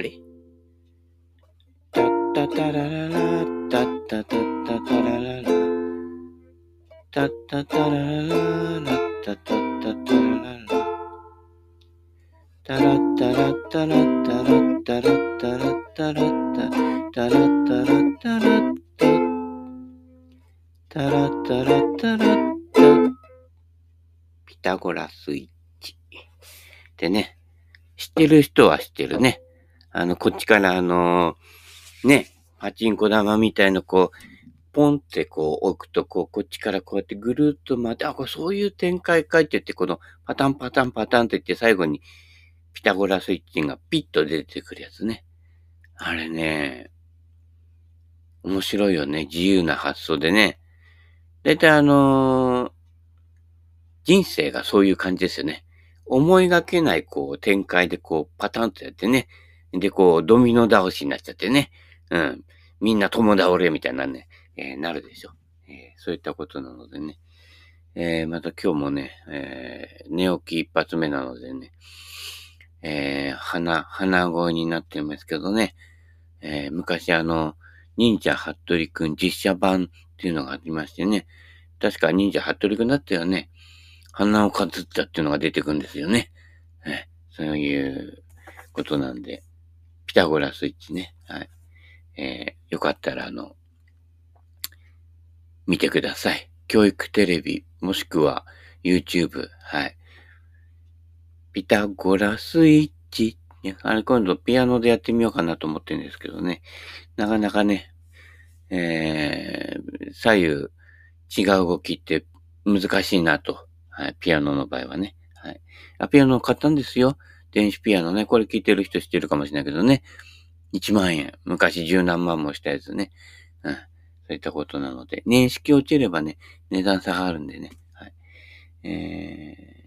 あれタッタタラララ、タッタタッタタラララ、タッタタラララ、タッタタタラララ、タラッタラッタラッタラッタラッタラッタラッタ、タラッタラッタラッタ、タラッタラッタラッタ、ピタゴラスイッチ。でね、知ってる人は知ってるね。あの、こっちからあのね、パチンコ玉みたいなこう、ポンってこう置くと、こう、こっちからこうやってぐるっと回って、あ、これそういう展開かいって言って、このパタンパタンパタンって言って最後にピタゴラスイッチがピッと出てくるやつね。あれね、面白いよね。自由な発想でね。だいたいあのー、人生がそういう感じですよね。思いがけないこう展開でこうパタンとやってね。で、こうドミノ倒しになっちゃってね。うん。みんな友倒れみたいなね、えー、なるでしょ。えー、そういったことなのでね。えー、また今日もね、え寝起き一発目なのでね、え鼻、鼻声になってますけどね、え昔あの、忍者ハットリくん実写版っていうのがありましてね、確か忍者ハットリくんだったよね、鼻をかずったっていうのが出てくんですよね。えそういうことなんで、ピタゴラスイッチね。はい。えー、よかったらあの、見てください。教育テレビ、もしくは YouTube、はい。ピタゴラスイッチ、ねあれ今度ピアノでやってみようかなと思ってるんですけどね。なかなかね、えー、左右違う動きって難しいなと。はい。ピアノの場合はね。はい。あ、ピアノ買ったんですよ。電子ピアノね。これ聞いてる人知ってるかもしれないけどね。1万円。昔十何万もしたやつね。うん。そういったことなので、年式落ちればね、値段差がるんでね。はい。え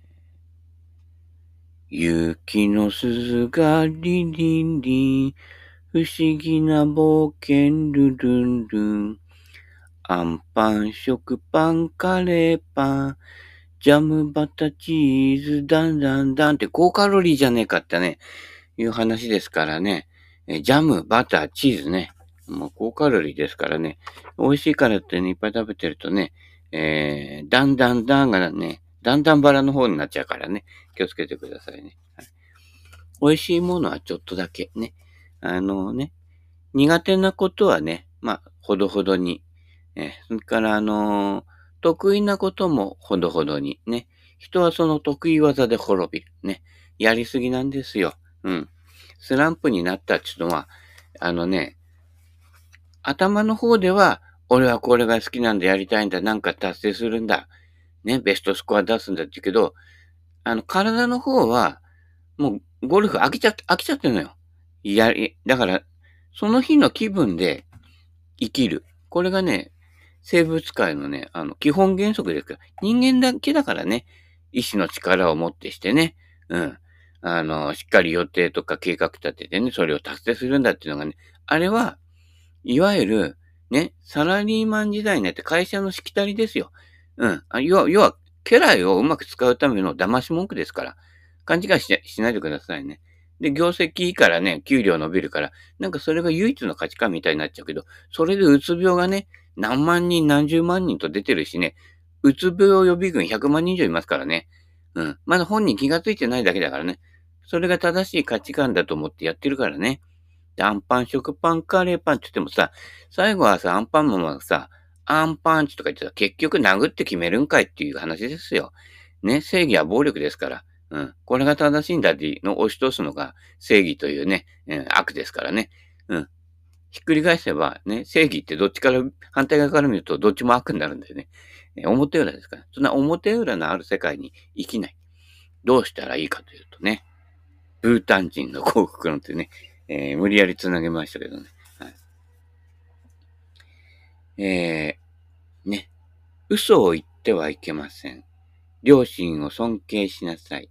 ー、雪の鈴がリリンリン、不思議な冒険ルルンルン、アンパン、食パン、カレーパン、ジャム、バタ、チーズ、ダンダンダンって高カロリーじゃねえかってね、いう話ですからね。えジャム、バター、チーズね。もう高カロリーですからね。美味しいからってね、いっぱい食べてるとね、えー、だんだんだんがね、だんだんバラの方になっちゃうからね。気をつけてくださいね。はい、美味しいものはちょっとだけね。あのね、苦手なことはね、まあ、ほどほどに。えそれからあのー、得意なこともほどほどにね。人はその得意技で滅びる。ね。やりすぎなんですよ。うん。スランプになったっていうのは、あのね、頭の方では、俺はこれが好きなんだ、やりたいんだ、なんか達成するんだ、ね、ベストスコア出すんだって言うけど、あの、体の方は、もう、ゴルフ飽きちゃって、飽きちゃってるのよ。いや、だから、その日の気分で生きる。これがね、生物界のね、あの、基本原則ですから、人間だけだからね、意志の力を持ってしてね、うん。あの、しっかり予定とか計画立ててね、それを達成するんだっていうのがね、あれは、いわゆる、ね、サラリーマン時代になって会社のしきたりですよ。うん。あ要は、要は、家来をうまく使うための騙し文句ですから。勘違いししないでくださいね。で、業績いいからね、給料伸びるから、なんかそれが唯一の価値観みたいになっちゃうけど、それでうつ病がね、何万人何十万人と出てるしね、うつ病予備軍100万人以上いますからね。うん。まだ本人気がついてないだけだからね。それが正しい価値観だと思ってやってるからね。で、アンパン、食パン、カレーパンって言ってもさ、最後はさ、アンパンマンはさ、アンパンチとか言ってさ、結局殴って決めるんかいっていう話ですよ。ね、正義は暴力ですから。うん。これが正しいんだっての押し通すのが正義というね、うん、悪ですからね。うん。ひっくり返せばね、正義ってどっちから、反対側から見るとどっちも悪になるんだよねえ。表裏ですから。そんな表裏のある世界に生きない。どうしたらいいかというとね、ブータン人の幸福論ってね、えー、無理やり繋げましたけどね。はい、えー、ね。嘘を言ってはいけません。両親を尊敬しなさい。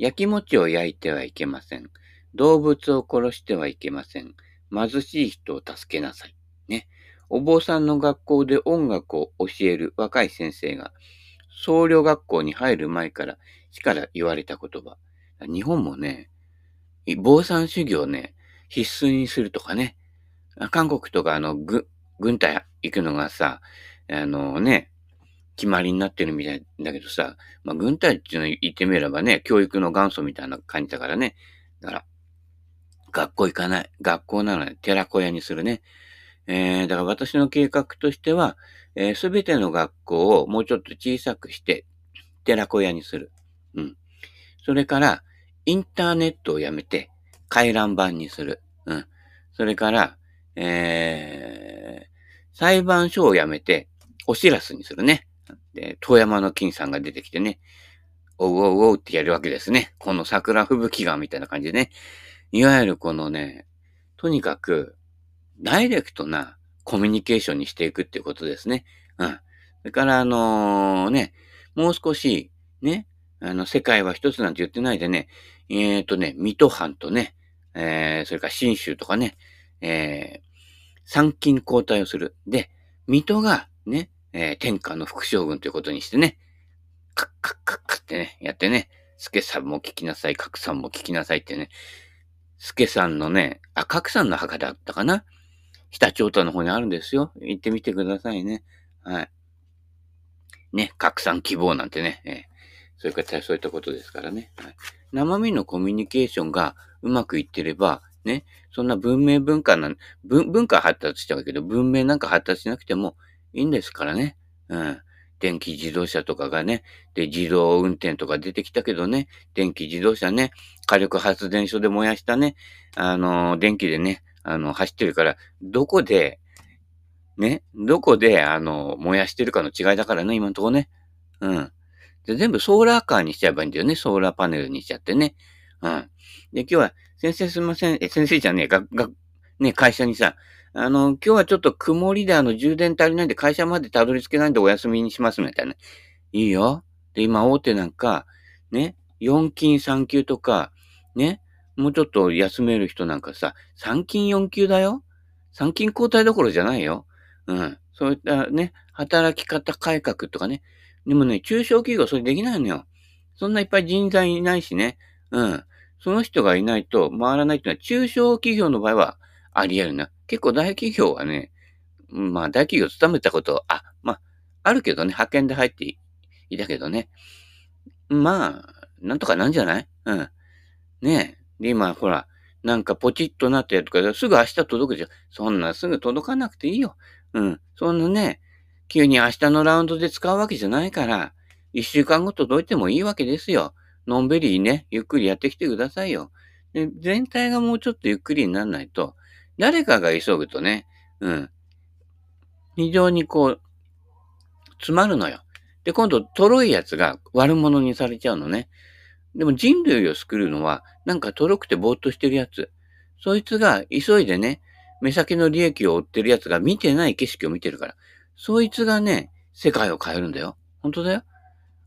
焼き餅を焼いてはいけません。動物を殺してはいけません。貧しい人を助けなさい。ね。お坊さんの学校で音楽を教える若い先生が、僧侶学校に入る前から、しから言われた言葉。日本もね、坊さん修行ね、必須にするとかね。韓国とかあの、軍隊行くのがさ、あのね、決まりになってるみたいだけどさ、まあ、軍隊っていうの言ってみればね、教育の元祖みたいな感じだからね。だから、学校行かない。学校なので寺子屋にするね。えー、だから私の計画としては、す、えー、べ、ての学校をもうちょっと小さくして、寺子屋にする。うん。それから、インターネットをやめて、回覧板にする。うん。それから、えー、裁判所をやめて、お知らすにするね。で、遠山の金さんが出てきてね、おうおうおうってやるわけですね。この桜吹雪がみたいな感じでね。いわゆるこのね、とにかく、ダイレクトなコミュニケーションにしていくっていうことですね。うん。それから、あのー、ね、もう少し、ね、あの、世界は一つなんて言ってないでね、えっ、ー、とね、水戸藩とね、えー、それから新州とかね、えー、参勤交代をする。で、水戸がね、えー、天下の副将軍ということにしてね、カッカッカッカッってね、やってね、助さんも聞きなさい、角さんも聞きなさいってね、助さんのね、あ、角さんの墓だったかな北朝太の方にあるんですよ。行ってみてくださいね。はい。ね、拡散希望なんてね、えー、そういう方そういったことですからね。はい、生身のコミュニケーションがうまくいってれば、ね、そんな文明文化な文、文化発達しちゃうけど、文明なんか発達しなくてもいいんですからね。うん。電気自動車とかがね、で、自動運転とか出てきたけどね、電気自動車ね、火力発電所で燃やしたね、あの、電気でね、あの、走ってるから、どこで、ね、どこで、あの、燃やしてるかの違いだからね、今のとこね。うん。で、全部ソーラーカーにしちゃえばいいんだよね。ソーラーパネルにしちゃってね。うん。で、今日は、先生すみません。え、先生じゃねえ、が、が、ね、会社にさ、あの、今日はちょっと曇りであの、充電足りないんで会社までたどり着けないんでお休みにしますみたいな。いいよ。で、今大手なんか、ね、4金3級とか、ね、もうちょっと休める人なんかさ、3金4級だよ。3金交代どころじゃないよ。うん。そういったね、働き方改革とかね。でもね、中小企業それできないのよ。そんないっぱい人材いないしね。うん。その人がいないと回らないっていうのは中小企業の場合はあり得るな。結構大企業はね、まあ大企業勤めたこと、あ、まあ、あるけどね、派遣で入っていたけどね。まあ、なんとかなんじゃない？うん。ねえ。で、今、ほら、なんかポチッとなったやとか、すぐ明日届くじゃん。そんなすぐ届かなくていいよ。うん。そんなね、急に明日のラウンドで使うわけじゃないから、一週間後届いてもいいわけですよ。のんびりね、ゆっくりやってきてくださいよ。で、全体がもうちょっとゆっくりにならないと、誰かが急ぐとね、うん。非常にこう、詰まるのよ。で、今度、とろいやつが悪者にされちゃうのね。でも人類を救うのは、なんかとろくてぼーっとしてるやつ。そいつが急いでね、目先の利益を追ってるやつが見てない景色を見てるから。そいつがね、世界を変えるんだよ。本当だよ。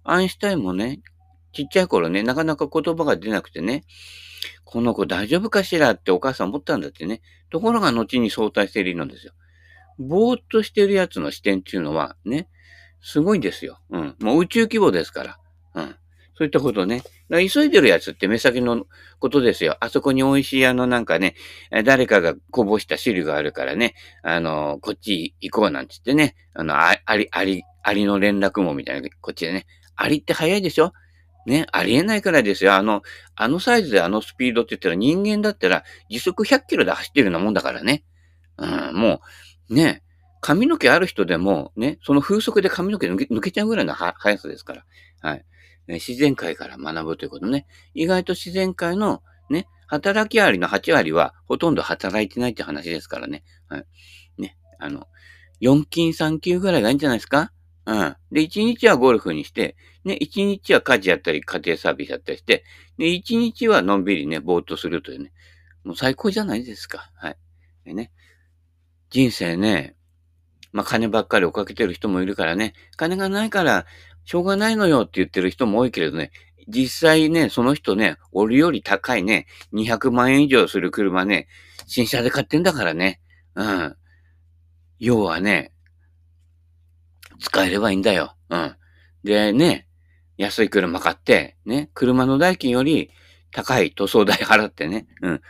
アインシュタインもね、ちっちゃい頃ね、なかなか言葉が出なくてね、この子大丈夫かしらってお母さん思ったんだってね。ところが後に相対性理論ですよ。ぼーっとしてるやつの視点っていうのはね、すごいんですよ。うん。もう宇宙規模ですから。うん。そういったことね。だから急いでるやつって目先のことですよ。あそこに美味しいあのなんかね、誰かがこぼした汁があるからね、あの、こっち行こうなんつってね、あの、あり、あり、ありの連絡網みたいな、こっちでね。ありって早いでしょ？ね、ありえないからいですよ。あの、あのサイズであのスピードって言ったら人間だったら時速100キロで走ってるようなもんだからね。うん、もう、ね、髪の毛ある人でも、ね、その風速で髪の毛抜けちゃうぐらいの速さですから。はい。自然界から学ぶということね。意外と自然界のね、働きありの8割はほとんど働いてないって話ですからね。はい。ね、あの、4金3級ぐらいがいいんじゃないですか？うん。で、1日はゴルフにして、ね、1日は家事やったり、家庭サービスやったりして、で、1日はのんびりね、ぼーっとするというね。もう最高じゃないですか。はい。でね。人生ね、まあ、金ばっかり追っかけてる人もいるからね、金がないから、しょうがないのよって言ってる人も多いけれどね、実際ね、その人ね、俺より高いね、200万円以上する車ね、新車で買ってんだからね。うん。要はね、使えればいいんだよ。うん。でね、安い車買って、ね、車の代金より高い塗装代払ってね、うん。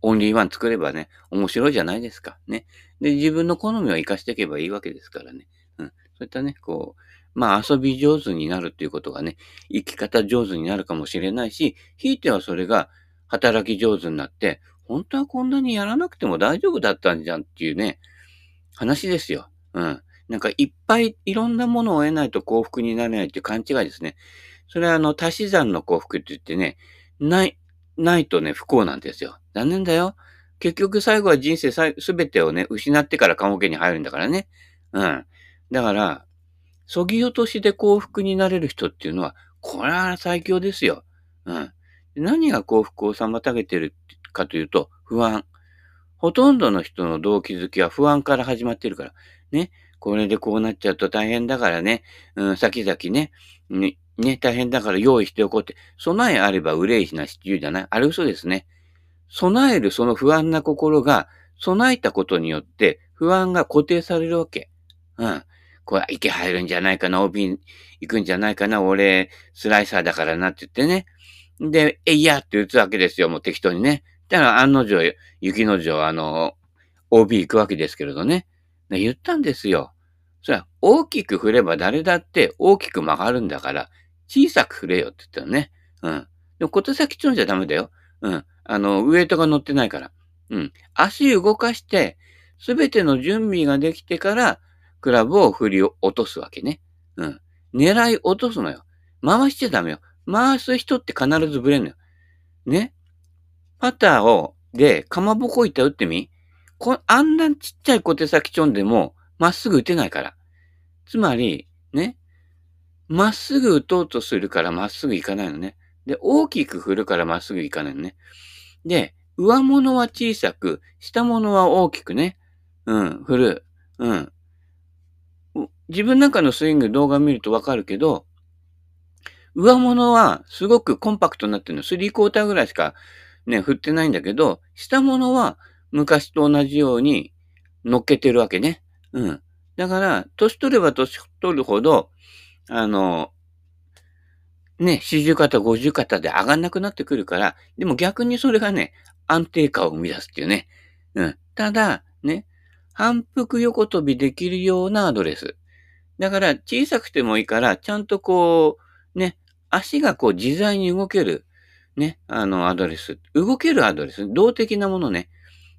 オンリーワン作ればね、面白いじゃないですか。ね。で、自分の好みを活かしていけばいいわけですからね。うん。そういったね、こう、まあ遊び上手になるっていうことがね、生き方上手になるかもしれないし、ひいてはそれが働き上手になって、本当はこんなにやらなくても大丈夫だったんじゃんっていうね、話ですよ。うん。なんかいっぱいいろんなものを得ないと幸福になれないっていう勘違いですね。それはあの、足し算の幸福って言ってね、ない、ないとね、不幸なんですよ。残念だよ。結局最後は人生すべてをね、失ってから棺桶に入るんだからね。うん。だから、そぎ落としで幸福になれる人っていうのは、これは最強ですよ。うん。何が幸福を妨げてるかというと、不安。ほとんどの人の動機づきは不安から始まってるから。ね。これでこうなっちゃうと大変だからね。うん、先々ね。ね、大変だから用意しておこうって。備えあれば憂いしなしって言うじゃないあれ嘘ですね。備えるその不安な心が、備えたことによって不安が固定されるわけ。うん。これ、池入るんじゃないかな、帯行くんじゃないかな、俺、スライサーだからなって言ってね。で、えいやって打つわけですよ、もう適当にね。だから案の定、雪の定、あの、OB 行くわけですけれどね。言ったんですよ。それは、大きく振れば誰だって大きく曲がるんだから、小さく振れよって言ったのね。うん。でも小手先ちょんじゃダメだよ。うん。あの、ウエイトが乗ってないから。うん。足動かして、すべての準備ができてから、クラブを振り落とすわけね。うん。狙い落とすのよ。回しちゃダメよ。回す人って必ずブレんのよ。ね。パターを、で、かまぼこ板打ってみ？こあんなちっちゃい小手先ちょんでも、まっすぐ打てないから。つまり、ね。まっすぐ打とうとするからまっすぐ行かないのね。で、大きく振るからまっすぐ行かないのね。で、上物は小さく、下物は大きくね。うん、振る。うん。自分なんかのスイング動画見るとわかるけど、上物はすごくコンパクトになってるの。スリークォーターぐらいしかね、振ってないんだけど、下物は昔と同じように乗っけてるわけね。うん。だから、年取れば年取るほど、あの、ね、四十肩、五十肩で上がんなくなってくるから、でも逆にそれがね、安定感を生み出すっていうね。うん。ただ、ね、反復横跳びできるようなアドレス。だから、小さくてもいいから、ちゃんとこう、ね、足がこう自在に動ける、ね、あの、アドレス。動けるアドレス。動的なものね。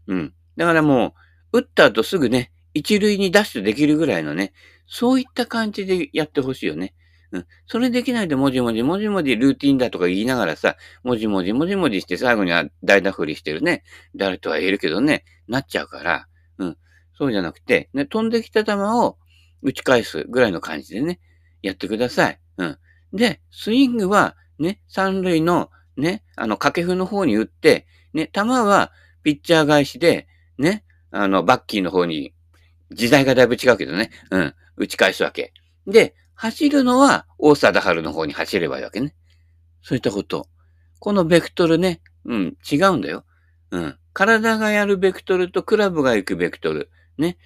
うん。だからもう、打った後すぐね、一塁にダッシュできるぐらいのね、そういった感じでやってほしいよね。うん。それできないでもじもじもじもじルーティンだとか言いながらさ、もじもじもじもじして最後には代打振りしてるね。誰とは言えるけどね、なっちゃうから、うん。そうじゃなくて、ね、飛んできた球を打ち返すぐらいの感じでね、やってください。うん。で、スイングは、ね、三塁の、ね、あの、掛布の方に打って、ね、球はピッチャー返しで、ね、あの、バッキーの方に、時代がだいぶ違うけどね、うん、打ち返すわけ。で、走るのは、大貞治の方に走ればいいわけね。そういったこと。このベクトルね、うん、違うんだよ。うん。体がやるベクトルとクラブが行くベクトル。ね。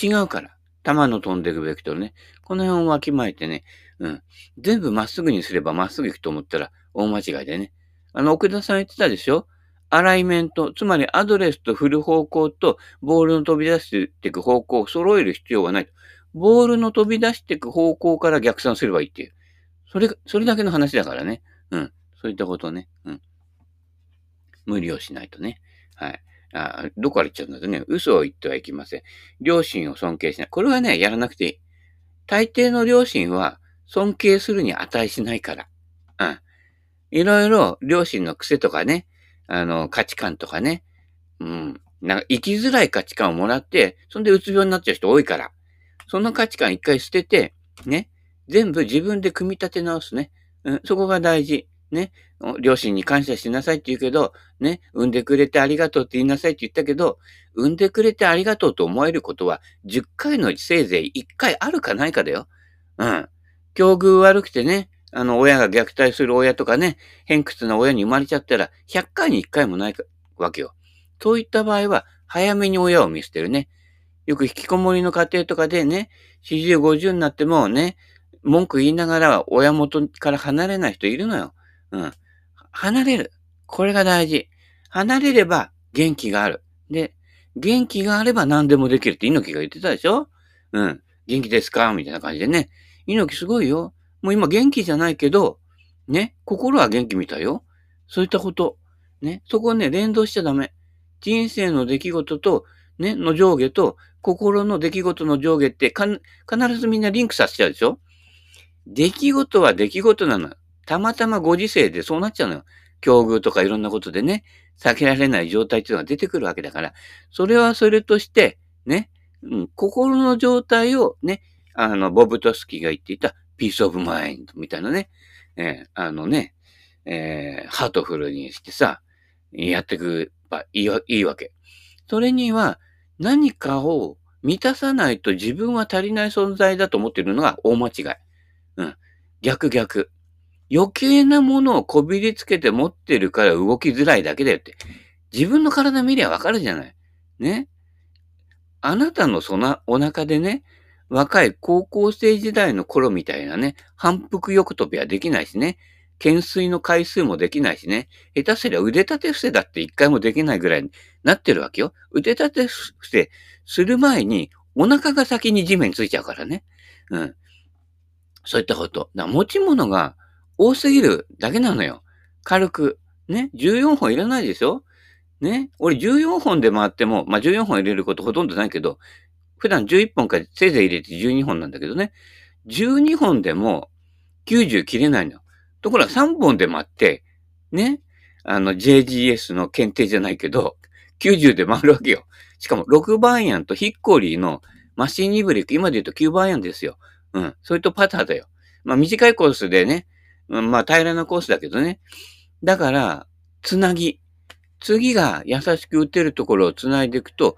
違うから。球の飛んでいくべきとね。この辺をわきまえてね。うん。全部まっすぐにすればまっすぐ行くと思ったら大間違いでね。あの、奥田さん言ってたでしょ？アライメント、つまりアドレスと振る方向とボールの飛び出していく方向を揃える必要はない。ボールの飛び出していく方向から逆算すればいいっていう。それ、それだけの話だからね。うん。そういったことね。うん。無理をしないとね。はい。あどこから言っちゃうんだとね、嘘を言ってはいけません。両親を尊敬しない。これはね、やらなくていい。大抵の両親は尊敬するに値しないから。うん。いろいろ両親の癖とかね、あの、価値観とかね、うん。なんか生きづらい価値観をもらって、そんでうつ病になっちゃう人多いから。その価値観一回捨てて、ね。全部自分で組み立て直すね。うん、そこが大事。ね、両親に感謝しなさいって言うけど、ね、産んでくれてありがとうって言いなさいって言ったけど、産んでくれてありがとうと思えることは、10回のせいぜい1回あるかないかだよ。うん。境遇悪くてね、あの、親が虐待する親とかね、偏屈な親に生まれちゃったら、100回に1回もないわけよ。そういった場合は、早めに親を見捨てるね。よく引きこもりの家庭とかでね、40、50になってもね、文句言いながら親元から離れない人いるのよ。うん。離れる。これが大事。離れれば元気がある。で、元気があれば何でもできるって猪木が言ってたでしょ？うん。元気ですか？みたいな感じでね。猪木すごいよ。もう今元気じゃないけど、ね、心は元気みたいよ。そういったこと。ね、そこをね、連動しちゃダメ。人生の出来事と、ね、の上下と、心の出来事の上下ってか必ずみんなリンクさせちゃうでしょ出来事は出来事なの。たまたまご時世でそうなっちゃうのよ。境遇とかいろんなことでね、避けられない状態っていうのが出てくるわけだから、それはそれとして、ね、うん、心の状態をね、あの、ボブトスキーが言っていた、 peace of mind みたいなね、えー、あのね、えー、ハートフルにしてさ、やっていくばいいいいわけ。それには、何かを満たさないと自分は足りない存在だと思ってるのが大間違い。うん。逆逆。余計なものをこびりつけて持ってるから動きづらいだけだよって。自分の体見りゃわかるじゃない。ね。あなたのそのお腹でね、若い高校生時代の頃みたいなね、反復横跳びはできないしね。懸垂の回数もできないしね。下手すりゃ腕立て伏せだって一回もできないぐらいになってるわけよ。腕立て伏せする前にお腹が先に地面についちゃうからね。うん。そういったこと。だ持ち物が多すぎるだけなのよ。軽く。ね。14本いらないでしょね。俺14本で回っても、まあ、14本入れることほとんどないけど、普段11本かせいぜい入れて12本なんだけどね。12本でも90切れないの。ところが3本で回って、ね。あの JGS の検定じゃないけど、90で回るわけよ。しかも6番アイアンとヒッコリーのマシンニブレーク、今で言うと9番アイアンですよ。うん。それとパターだよ。まあ短いコースでね、まあ平らなコースだけどね。だから、つなぎ。次が優しく打てるところをつないでいくと、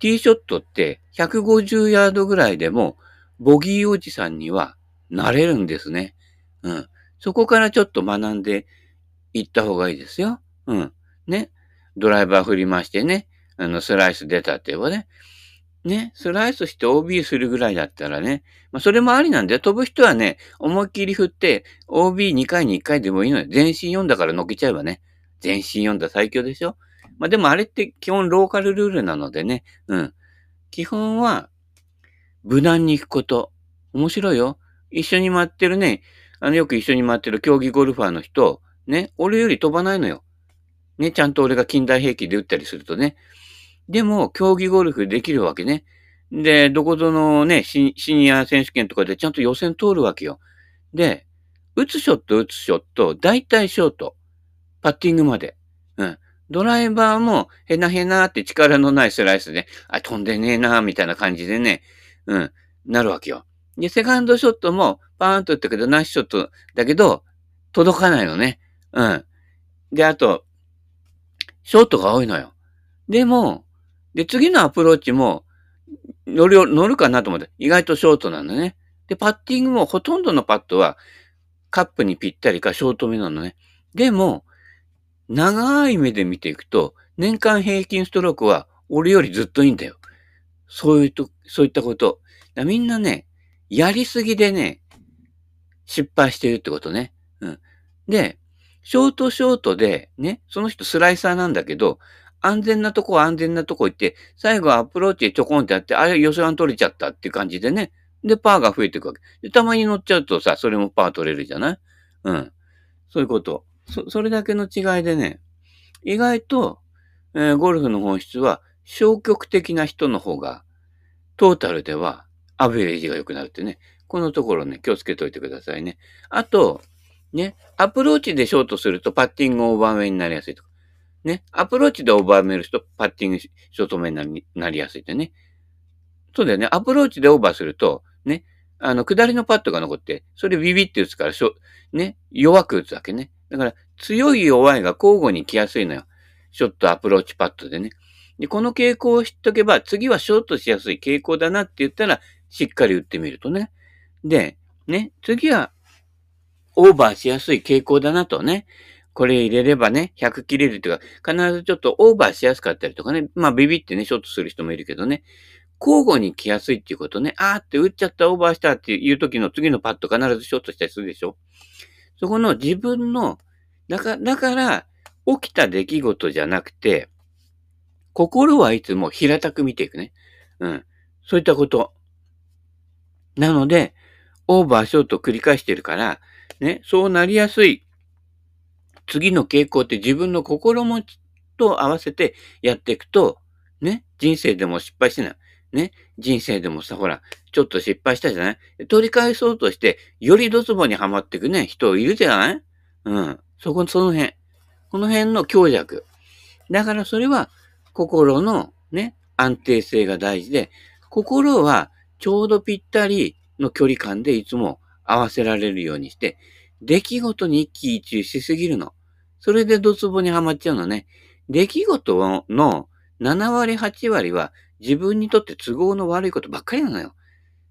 ティーショットって150ヤードぐらいでも、ボギーおじさんにはなれるんですね。うん。そこからちょっと学んでいった方がいいですよ。うん。ね。ドライバー振り回してね。あの、スライス出たって言えばね。ね、スライスして OB するぐらいだったらね、まあ、それもありなんで、飛ぶ人はね、思いっきり振って、OB2 回に1回でもいいのよ。全身読んだから乗っけちゃえばね。全身読んだ最強でしょまあ、でもあれって基本ローカルルールなのでね、うん。基本は、無難に行くこと。面白いよ。一緒に回ってるね、あの、よく一緒に回ってる競技ゴルファーの人、ね、俺より飛ばないのよ。ね、ちゃんと俺が近代兵器で打ったりするとね。でも、競技ゴルフできるわけね。で、どこぞのねシ、シニア選手権とかでちゃんと予選通るわけよ。で、打つショット、打つショット、大体ショート。パッティングまで。うん。ドライバーも、へなへなって力のないスライスで、あ、飛んでねえなー、みたいな感じでね、うん、なるわけよ。で、セカンドショットも、パーンと打ったけど、ナイスショットだけど、届かないのね。うん。で、あと、ショートが多いのよ。でも、で、次のアプローチも、乗る、乗るかなと思って、意外とショートなのね。で、パッティングもほとんどのパットは、カップにぴったりかショート目なのね。でも、長い目で見ていくと、年間平均ストロークは俺よりずっといいんだよ。そういうと、そういったこと。みんなね、やりすぎでね、失敗してるってことね。うん。で、ショートショートで、ね、その人スライサーなんだけど、安全なとこ安全なとこ行って、最後アプローチでちょこんってやって、あれ予算取れちゃったっていう感じでね。で、パーが増えていくわけ。で、たまに乗っちゃうとさ、それもパー取れるじゃない？うん。そういうこと。そ、それだけの違いでね、意外と、えー、ゴルフの本質は消極的な人の方が、トータルではアベレージが良くなるってね。このところね、気をつけておいてくださいね。あと、ね、アプローチでショートするとパッティングオーバーメになりやすいとか。ね、アプローチでオーバーメるとパッティングショートメになりやすいってね。そうだよね。アプローチでオーバーすると、ね、あの、下りのパットが残って、それビビって打つからしょ、ね、弱く打つわけね。だから、強い弱いが交互に来やすいのよ。ショット、アプローチパットでね。で、この傾向を知っとけば、次はショートしやすい傾向だなって言ったら、しっかり打ってみるとね。で、ね、次は、オーバーしやすい傾向だなとね。これ入れればね、100切れるというか、必ずちょっとオーバーしやすかったりとかね。まあ、ビビってね、ショートする人もいるけどね。交互に来やすいっていうことね。あーって打っちゃった、オーバーしたっていう時の次のパッド必ずショートしたりするでしょそこの自分の、だから、だから、起きた出来事じゃなくて、心はいつも平たく見ていくね。うん。そういったこと。なので、オーバーショート繰り返してるから、ね、そうなりやすい次の傾向って自分の心持ちと合わせてやっていくと、ね、人生でも失敗しない。ね、人生でもさ、ほら、ちょっと失敗したじゃない？取り返そうとして、よりドツボにはまっていくね、人いるじゃない？うん。そこ、その辺。この辺の強弱。だからそれは、心のね、安定性が大事で、心はちょうどぴったりの距離感でいつも合わせられるようにして、出来事に一喜一憂しすぎるの。それでドツボにはまっちゃうのね。出来事の7割8割は自分にとって都合の悪いことばっかりなのよ。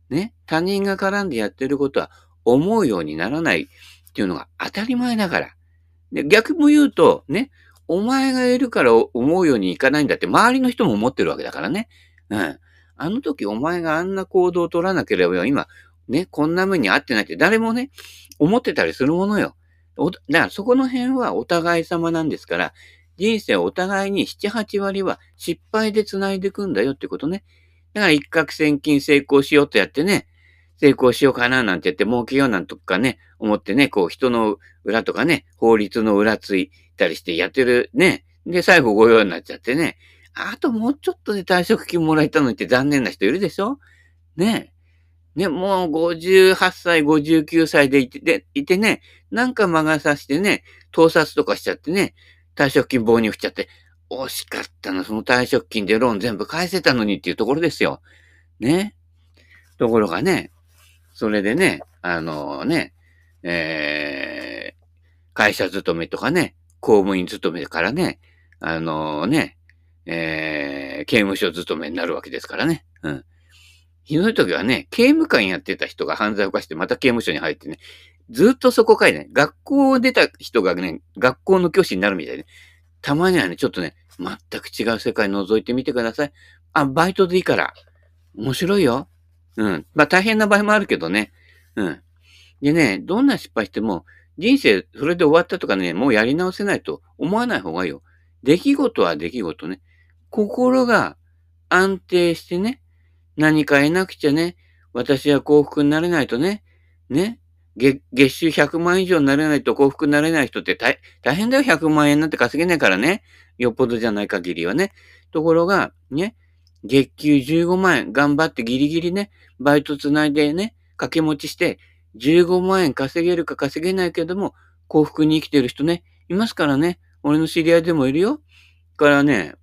ね？他人が絡んでやってることは思うようにならないっていうのが当たり前だから。で逆も言うと、ね？お前がいるから思うようにいかないんだって周りの人も思ってるわけだからね。うん。あの時お前があんな行動を取らなければ今、ね、こんな目に遭ってないって誰もね、思ってたりするものよ。だからそこの辺はお互い様なんですから、人生をお互いに7、8割は失敗で繋いでいくんだよってことね。だから一攫千金成功しようとやってね、成功しようかななんて言って儲けようなんとかね、思ってね、こう人の裏とかね、法律の裏ついたりしてやってるね。で、最後御用になっちゃってね。あともうちょっとで退職金もらえたのにって残念な人いるでしょ？ねね、もう58歳、59歳でいてでいてね、なんか魔が差してね、盗撮とかしちゃってね、退職金棒に振っちゃって、惜しかったな、その退職金でローン全部返せたのにっていうところですよ。ね。ところがね、それでね、あのね、えー、会社勤めとかね、公務員勤めからね、あのね、えー、刑務所勤めになるわけですからね。うん。ひどい時はね、刑務官やってた人が犯罪を犯してまた刑務所に入ってね、ずっとそこかいね、学校を出た人がね、学校の教師になるみたいで、ね、たまにはね、ちょっとね、全く違う世界覗いてみてください。あ、バイトでいいから。面白いよ。うん。まあ大変な場合もあるけどね。うん。でね、どんな失敗しても、人生それで終わったとかね、もうやり直せないと思わない方がいいよ。出来事は出来事ね。心が安定してね、何か得なくちゃね、私は幸福になれないとね、ね、月収100万以上になれないと幸福になれない人って大大変だよ、100万円なんて稼げないからね。よっぽどじゃない限りはね。ところが、ね、月給15万円頑張ってギリギリね、バイトつないでね、掛け持ちして、15万円稼げるか稼げないけども、幸福に生きてる人ね、いますからね。俺の知り合いでもいるよ。からね、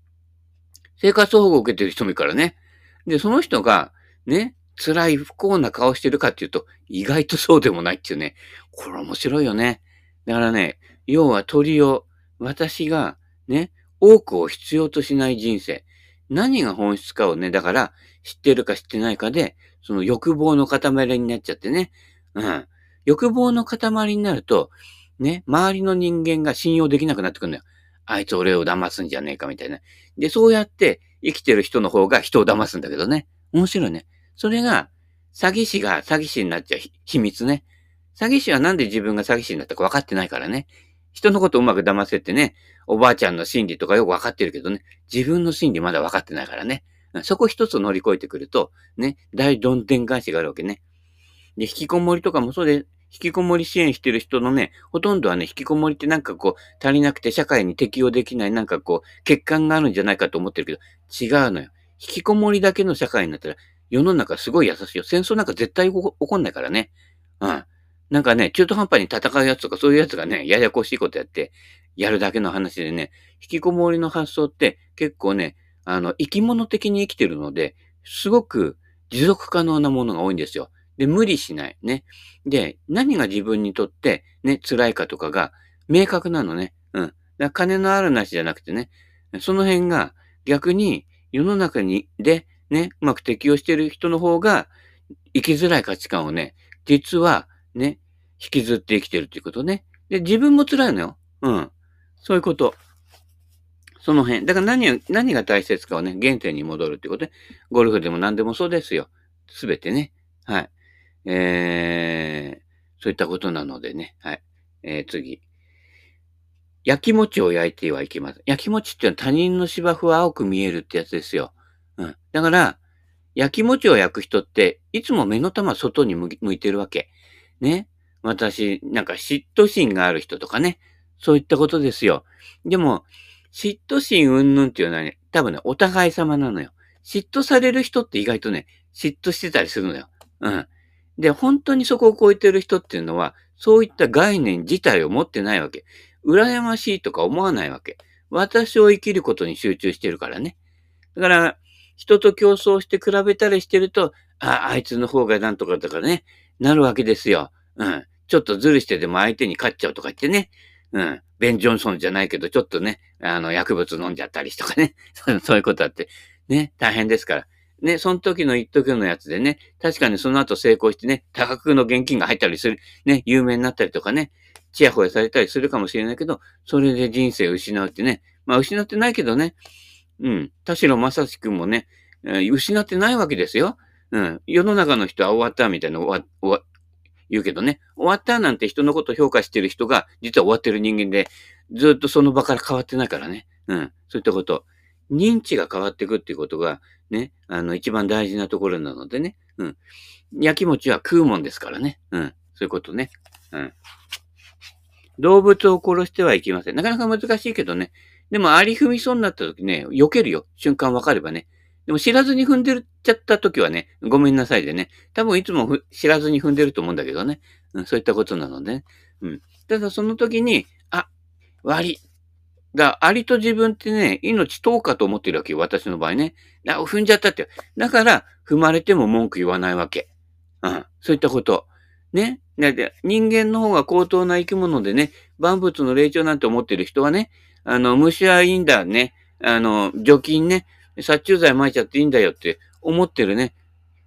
生活保護を受けてる人もいるからね。で、その人が、ね、辛い不幸な顔してるかっていうと、意外とそうでもないっていうね。これ面白いよね。だからね、要は鳥を、私が、ね、多くを必要としない人生。何が本質かをね、だから、知ってるか知ってないかで、その欲望の塊になっちゃってね。うん。欲望の塊になると、ね、周りの人間が信用できなくなってくるんだよ。あいつ俺を騙すんじゃねえかみたいな。で、そうやって生きてる人の方が人を騙すんだけどね。面白いね。それが、詐欺師が詐欺師になっちゃう秘密ね。詐欺師はなんで自分が詐欺師になったか分かってないからね。人のことをうまく騙せてね、おばあちゃんの心理とかよく分かってるけどね、自分の心理まだ分かってないからね。そこ一つ乗り越えてくると、ね、大どんでん返しがあるわけね。で、引きこもりとかもそうで、引きこもり支援してる人のね、ほとんどはね、引きこもりってなんかこう、足りなくて社会に適応できない、なんかこう、欠陥があるんじゃないかと思ってるけど、違うのよ。引きこもりだけの社会になったら、世の中すごい優しいよ。戦争なんか絶対起こんないからね。うん。なんかね、中途半端に戦うやつとかそういうやつがね、ややこしいことやって、やるだけの話でね、引きこもりの発想って結構ね、あの、生き物的に生きてるので、すごく持続可能なものが多いんですよ。で、無理しない。ね。で、何が自分にとってね、辛いかとかが明確なのね。うん。だ金のあるなしじゃなくてね、その辺が逆に世の中に、で、ね、うまく適応している人の方が生きづらい価値観をね、実はね、引きずって生きてるっていうことね。で、自分も辛いのよ。うん。そういうこと。その辺。だから何を何が大切かをね、原点に戻るってことで、ゴルフでも何でもそうですよ。すべてね。はい。えー、そういったことなのでね。はい。えー、次。焼き餅を焼いてはいけません。焼き餅っていうのは他人の芝生は青く見えるってやつですよ。うん。だから、焼き餅を焼く人って、いつも目の玉外に向いてるわけ。ね。私、なんか嫉妬心がある人とかね。そういったことですよ。でも、嫉妬心云々っていうのはね、多分ね、お互い様なのよ。嫉妬される人って意外とね、嫉妬してたりするのよ。うん。で、本当にそこを超えてる人っていうのは、そういった概念自体を持ってないわけ。羨ましいとか思わないわけ。私を生きることに集中してるからね。だから、人と競争して比べたりしてると、あ、あいつの方がなんとかとかね、なるわけですよ。うん。ちょっとずるしてでも相手に勝っちゃうとか言ってね。うん。ベン・ジョンソンじゃないけど、ちょっとね、あの、薬物飲んじゃったりとかね。そういうことあって、ね、大変ですから。ね、その時の一時のやつでね、確かにその後成功してね、多額の現金が入ったりする、ね、有名になったりとかね、ちやほやされたりするかもしれないけど、それで人生を失うってね、まあ失ってないけどね、うん、田代正史君もね、失ってないわけですよ。うん、世の中の人は終わったみたいな終わ、言うけどね、終わったなんて人のことを評価してる人が、実は終わってる人間で、ずっとその場から変わってないからね。うん、そういったこと。認知が変わっていくっていうことが、ね、あの、一番大事なところなのでね。うん。焼き餅は食うもんですからね。うん。そういうことね。うん。動物を殺してはいけません。なかなか難しいけどね。でも、あり踏みそうになった時ね、避けるよ。瞬間わかればね。でも知らずに踏んでるっちゃった時はね、ごめんなさいでね。多分いつも知らずに踏んでると思うんだけどね。うん、そういったことなので、ね。うん。ただその時に、あ、割り。だアリと自分ってね、命遠かと思ってるわけよ。私の場合ね。あ、踏んじゃったって。だから、踏まれても文句言わないわけ。うん。そういったこと。ね。で人間の方が高等な生き物でね、万物の霊長なんて思ってる人はね、あの、虫はいいんだね。あの、除菌ね。殺虫剤撒いちゃっていいんだよって思ってるね、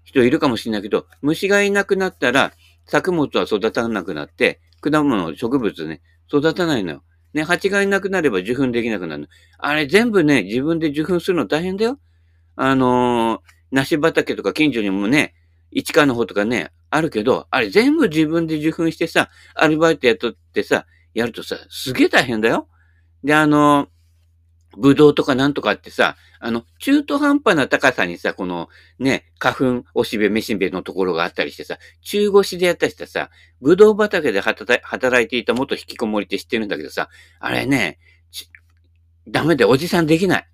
人いるかもしれないけど、虫がいなくなったら、作物は育たなくなって、果物、植物ね、育たないのよ。ね、蜂がいなくなれば受粉できなくなる。あれ全部ね、自分で受粉するの大変だよ。あのー、梨畑とか近所にもね、市川の方とかね、あるけど、あれ全部自分で受粉してさ、アルバイトやっとってさ、やるとさ、すげえ大変だよ。で、あのー、ブドウとかなんとかってさ、あの、中途半端な高さにさ、このね、花粉、おしべ、めしべのところがあったりしてさ、中腰でやったりしてさ、ブドウ畑で働いていた元引きこもりって知ってるんだけどさ、あれね、ダメでおじさんできない。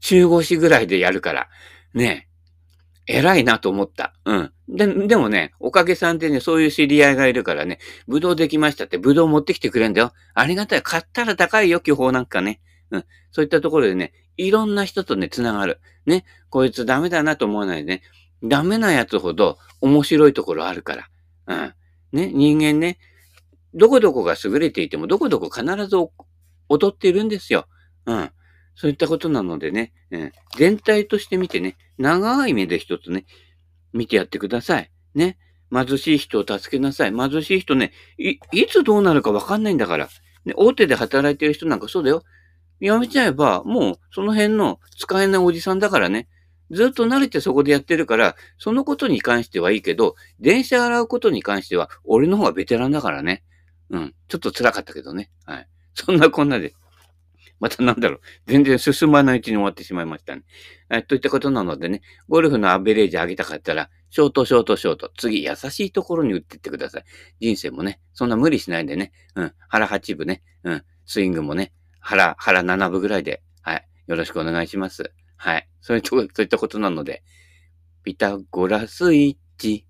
中腰ぐらいでやるから。ね偉いなと思った。うん。で、でもね、おかげさんでね、そういう知り合いがいるからね、ブドウできましたって、ブドウ持ってきてくれんだよ。ありがたい。買ったら高いよ、巨峰なんかね。うん。そういったところでね、いろんな人とね、つながる。ね。こいつダメだなと思わないでね。ダメなやつほど面白いところあるから。うん。ね。人間ね、どこどこが優れていても、どこどこ必ず踊っているんですよ。うん。そういったことなのでね、うん、全体として見てね、長い目で一つね、見てやってください。ね。貧しい人を助けなさい。貧しい人ね、い、いつどうなるかわかんないんだから。ね、大手で働いてる人なんかそうだよ。やめちゃえば、もうその辺の使えないおじさんだからね。ずっと慣れてそこでやってるから、そのことに関してはいいけど、電車洗うことに関しては、俺の方がベテランだからね。うん。ちょっと辛かったけどね。はい。そんなこんなで。またなんだろう。全然進まないうちに終わってしまいましたね。えといったことなのでね、ゴルフのアベレージ上げたかったら、ショート、ショート、ショート。次、優しいところに打ってってください。人生もね、そんな無理しないでね。うん。腹8分ね。うん。スイングもね、腹、腹7分ぐらいで、はい。よろしくお願いします。はい。そういうと、そういったことなので、ピタゴラスイッチ。